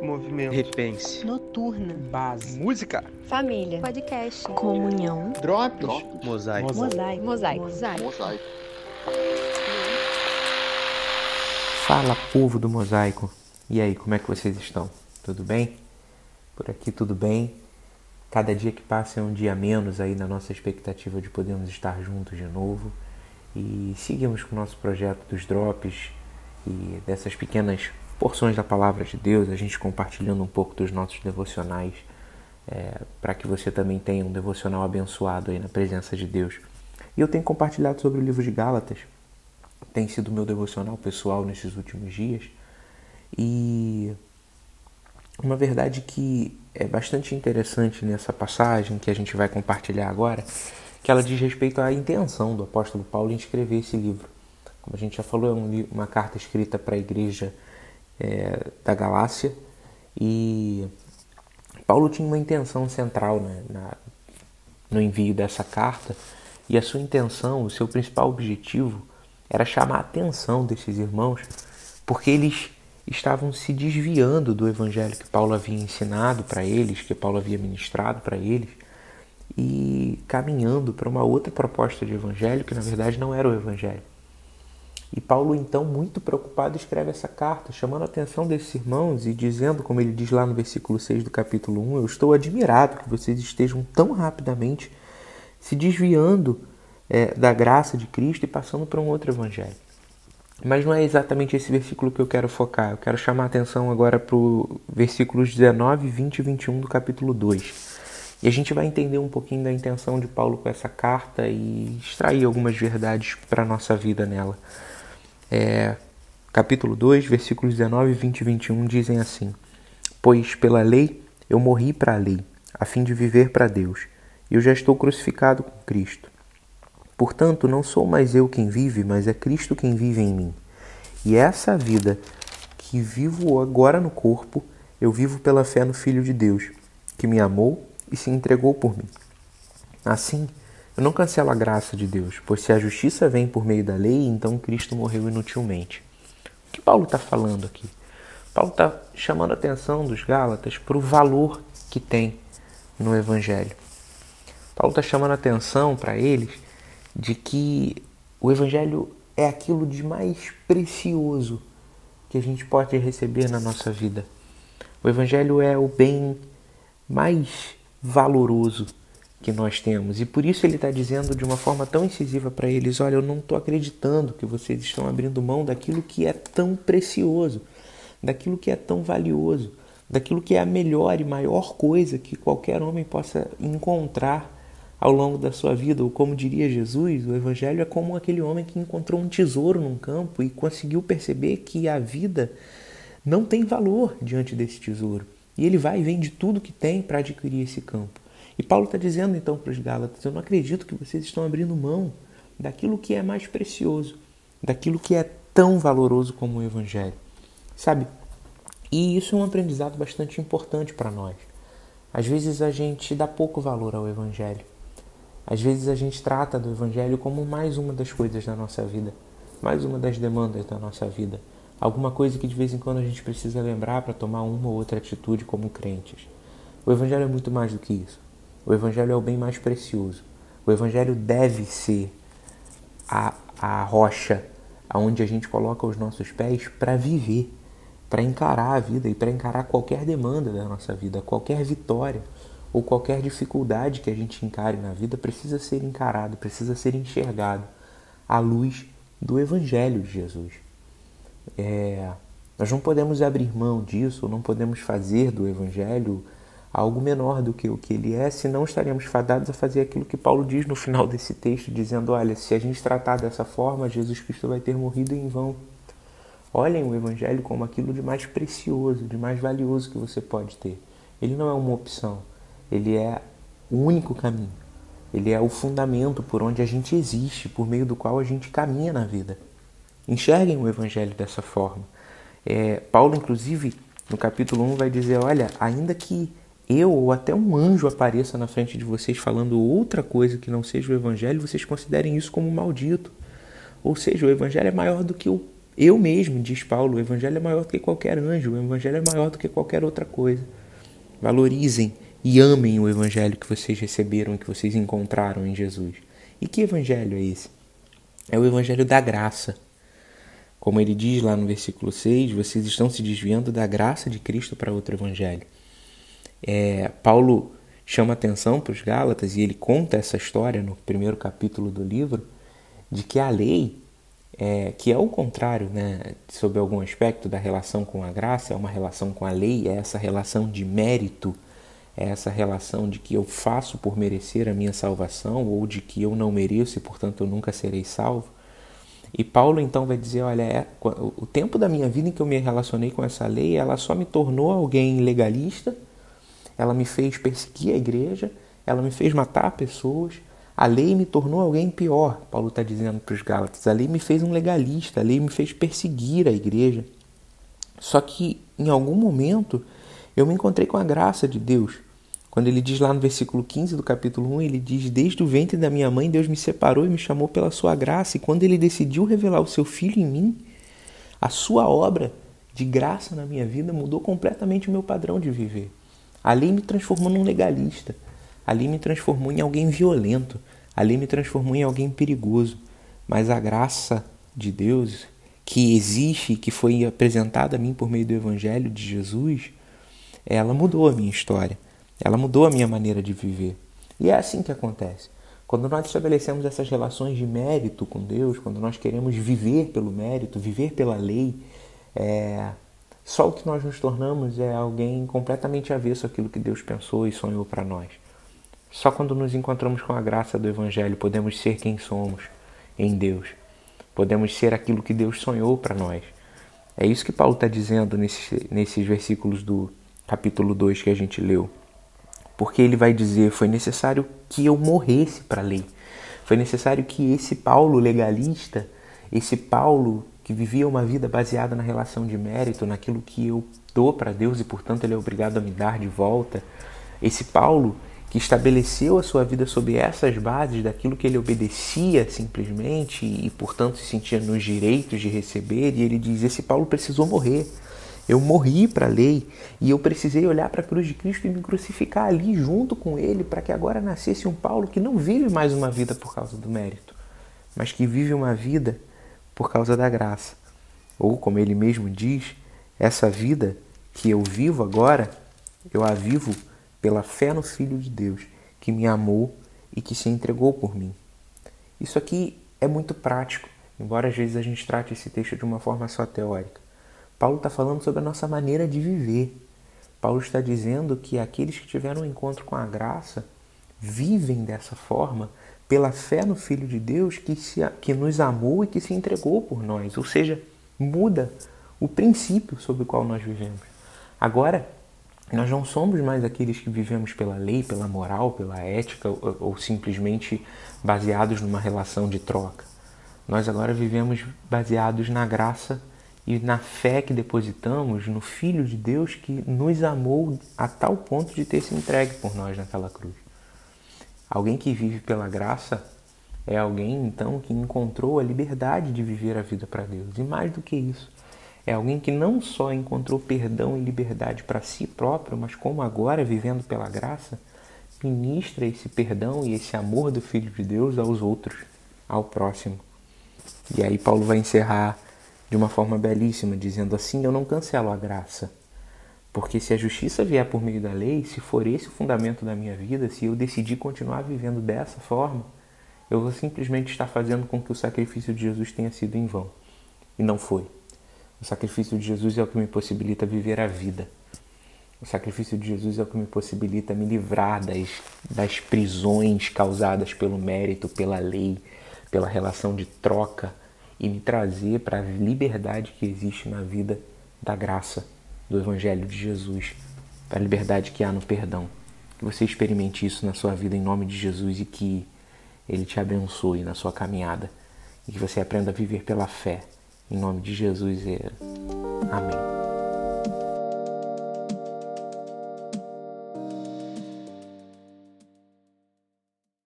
Movimento. Repense. Noturna. Base. Música. Família. Podcast. Comunhão. Drops. Mosaico. Mosaico. Mosaico. Mosaico. Fala povo do Mosaico. E aí, como é que vocês estão? Tudo bem? Por aqui tudo bem. Cada dia que passa é um dia menos aí na nossa expectativa de podermos estar juntos de novo. E seguimos com o nosso projeto dos drops e dessas pequenas porções da palavra de Deus, a gente compartilhando um pouco dos nossos devocionais, é, para que você também tenha um devocional abençoado aí na presença de Deus. E eu tenho compartilhado sobre o livro de Gálatas, tem sido meu devocional pessoal nesses últimos dias, e uma verdade que é bastante interessante nessa passagem que a gente vai compartilhar agora, que ela diz respeito à intenção do apóstolo Paulo em escrever esse livro. Como a gente já falou, é uma carta escrita para a igreja é, da Galácia e Paulo tinha uma intenção central né, na, no envio dessa carta e a sua intenção, o seu principal objetivo era chamar a atenção desses irmãos porque eles estavam se desviando do evangelho que Paulo havia ensinado para eles, que Paulo havia ministrado para eles e caminhando para uma outra proposta de evangelho que na verdade não era o evangelho. E Paulo, então, muito preocupado, escreve essa carta, chamando a atenção desses irmãos e dizendo, como ele diz lá no versículo 6 do capítulo 1, eu estou admirado que vocês estejam tão rapidamente se desviando é, da graça de Cristo e passando para um outro evangelho. Mas não é exatamente esse versículo que eu quero focar. Eu quero chamar a atenção agora para os versículos 19, 20 e 21 do capítulo 2. E a gente vai entender um pouquinho da intenção de Paulo com essa carta e extrair algumas verdades para a nossa vida nela. É, capítulo 2, versículos 19, 20 e 21 dizem assim: Pois pela lei eu morri para a lei, a fim de viver para Deus, e eu já estou crucificado com Cristo. Portanto, não sou mais eu quem vive, mas é Cristo quem vive em mim. E essa vida que vivo agora no corpo, eu vivo pela fé no Filho de Deus, que me amou e se entregou por mim. Assim, eu não cancelo a graça de Deus, pois se a justiça vem por meio da lei, então Cristo morreu inutilmente. O que Paulo está falando aqui? Paulo está chamando a atenção dos Gálatas para o valor que tem no Evangelho. Paulo está chamando a atenção para eles de que o Evangelho é aquilo de mais precioso que a gente pode receber na nossa vida. O Evangelho é o bem mais valoroso que nós temos. E por isso ele está dizendo de uma forma tão incisiva para eles: olha, eu não estou acreditando que vocês estão abrindo mão daquilo que é tão precioso, daquilo que é tão valioso, daquilo que é a melhor e maior coisa que qualquer homem possa encontrar ao longo da sua vida. Ou como diria Jesus, o Evangelho é como aquele homem que encontrou um tesouro num campo e conseguiu perceber que a vida não tem valor diante desse tesouro. E ele vai e vende tudo que tem para adquirir esse campo. E Paulo está dizendo então para os Gálatas: Eu não acredito que vocês estão abrindo mão daquilo que é mais precioso, daquilo que é tão valoroso como o Evangelho. Sabe? E isso é um aprendizado bastante importante para nós. Às vezes a gente dá pouco valor ao Evangelho. Às vezes a gente trata do Evangelho como mais uma das coisas da nossa vida, mais uma das demandas da nossa vida. Alguma coisa que de vez em quando a gente precisa lembrar para tomar uma ou outra atitude como crentes. O Evangelho é muito mais do que isso. O Evangelho é o bem mais precioso. O Evangelho deve ser a, a rocha aonde a gente coloca os nossos pés para viver, para encarar a vida e para encarar qualquer demanda da nossa vida, qualquer vitória ou qualquer dificuldade que a gente encare na vida precisa ser encarado, precisa ser enxergado à luz do Evangelho de Jesus. É, nós não podemos abrir mão disso, não podemos fazer do Evangelho algo menor do que o que ele é, senão estaremos fadados a fazer aquilo que Paulo diz no final desse texto, dizendo: olha, se a gente tratar dessa forma, Jesus Cristo vai ter morrido em vão. Olhem o Evangelho como aquilo de mais precioso, de mais valioso que você pode ter. Ele não é uma opção, ele é o único caminho. Ele é o fundamento por onde a gente existe, por meio do qual a gente caminha na vida. Enxerguem o Evangelho dessa forma. É, Paulo, inclusive, no capítulo 1, vai dizer: olha, ainda que eu ou até um anjo apareça na frente de vocês falando outra coisa que não seja o evangelho, vocês considerem isso como maldito. Ou seja, o evangelho é maior do que o Eu mesmo, diz Paulo, o Evangelho é maior do que qualquer anjo, o Evangelho é maior do que qualquer outra coisa. Valorizem e amem o Evangelho que vocês receberam que vocês encontraram em Jesus. E que Evangelho é esse? É o Evangelho da graça. Como ele diz lá no versículo 6, vocês estão se desviando da graça de Cristo para outro Evangelho. É, Paulo chama atenção para os Gálatas e ele conta essa história no primeiro capítulo do livro de que a lei, é, que é o contrário, né, sob algum aspecto da relação com a graça, é uma relação com a lei, é essa relação de mérito, é essa relação de que eu faço por merecer a minha salvação ou de que eu não mereço e portanto eu nunca serei salvo. E Paulo então vai dizer, olha, é, o tempo da minha vida em que eu me relacionei com essa lei, ela só me tornou alguém legalista ela me fez perseguir a igreja, ela me fez matar pessoas. A lei me tornou alguém pior, Paulo está dizendo para os Gálatas. A lei me fez um legalista, a lei me fez perseguir a igreja. Só que em algum momento eu me encontrei com a graça de Deus. Quando ele diz lá no versículo 15 do capítulo 1, ele diz: Desde o ventre da minha mãe, Deus me separou e me chamou pela sua graça. E quando ele decidiu revelar o seu filho em mim, a sua obra de graça na minha vida mudou completamente o meu padrão de viver. Ali me transformou num legalista. Ali me transformou em alguém violento. Ali me transformou em alguém perigoso. Mas a graça de Deus, que existe e que foi apresentada a mim por meio do Evangelho de Jesus, ela mudou a minha história. Ela mudou a minha maneira de viver. E é assim que acontece. Quando nós estabelecemos essas relações de mérito com Deus, quando nós queremos viver pelo mérito, viver pela lei, é, só o que nós nos tornamos é alguém completamente avesso àquilo que Deus pensou e sonhou para nós. Só quando nos encontramos com a graça do Evangelho podemos ser quem somos em Deus. Podemos ser aquilo que Deus sonhou para nós. É isso que Paulo está dizendo nesses, nesses versículos do capítulo 2 que a gente leu. Porque ele vai dizer: foi necessário que eu morresse para a lei. Foi necessário que esse Paulo legalista, esse Paulo que vivia uma vida baseada na relação de mérito, naquilo que eu dou para Deus e, portanto, ele é obrigado a me dar de volta. Esse Paulo que estabeleceu a sua vida sob essas bases daquilo que ele obedecia simplesmente e, portanto, se sentia nos direitos de receber, e ele diz: Esse Paulo precisou morrer. Eu morri para a lei e eu precisei olhar para a cruz de Cristo e me crucificar ali junto com ele para que agora nascesse um Paulo que não vive mais uma vida por causa do mérito, mas que vive uma vida por causa da graça. Ou, como ele mesmo diz, essa vida que eu vivo agora, eu a vivo pela fé no Filho de Deus, que me amou e que se entregou por mim. Isso aqui é muito prático, embora às vezes a gente trate esse texto de uma forma só teórica. Paulo está falando sobre a nossa maneira de viver. Paulo está dizendo que aqueles que tiveram um encontro com a graça vivem dessa forma pela fé no Filho de Deus que, se, que nos amou e que se entregou por nós. Ou seja, muda o princípio sobre o qual nós vivemos. Agora, nós não somos mais aqueles que vivemos pela lei, pela moral, pela ética ou, ou simplesmente baseados numa relação de troca. Nós agora vivemos baseados na graça e na fé que depositamos no Filho de Deus que nos amou a tal ponto de ter se entregue por nós naquela cruz. Alguém que vive pela graça é alguém então que encontrou a liberdade de viver a vida para Deus. E mais do que isso, é alguém que não só encontrou perdão e liberdade para si próprio, mas como agora, vivendo pela graça, ministra esse perdão e esse amor do Filho de Deus aos outros, ao próximo. E aí Paulo vai encerrar de uma forma belíssima, dizendo assim: Eu não cancelo a graça porque se a justiça vier por meio da lei, se for esse o fundamento da minha vida, se eu decidir continuar vivendo dessa forma, eu vou simplesmente estar fazendo com que o sacrifício de Jesus tenha sido em vão. E não foi. O sacrifício de Jesus é o que me possibilita viver a vida. O sacrifício de Jesus é o que me possibilita me livrar das, das prisões causadas pelo mérito, pela lei, pela relação de troca e me trazer para a liberdade que existe na vida da graça do Evangelho de Jesus, para a liberdade que há no perdão. Que você experimente isso na sua vida em nome de Jesus e que Ele te abençoe na sua caminhada e que você aprenda a viver pela fé. Em nome de Jesus. Amém.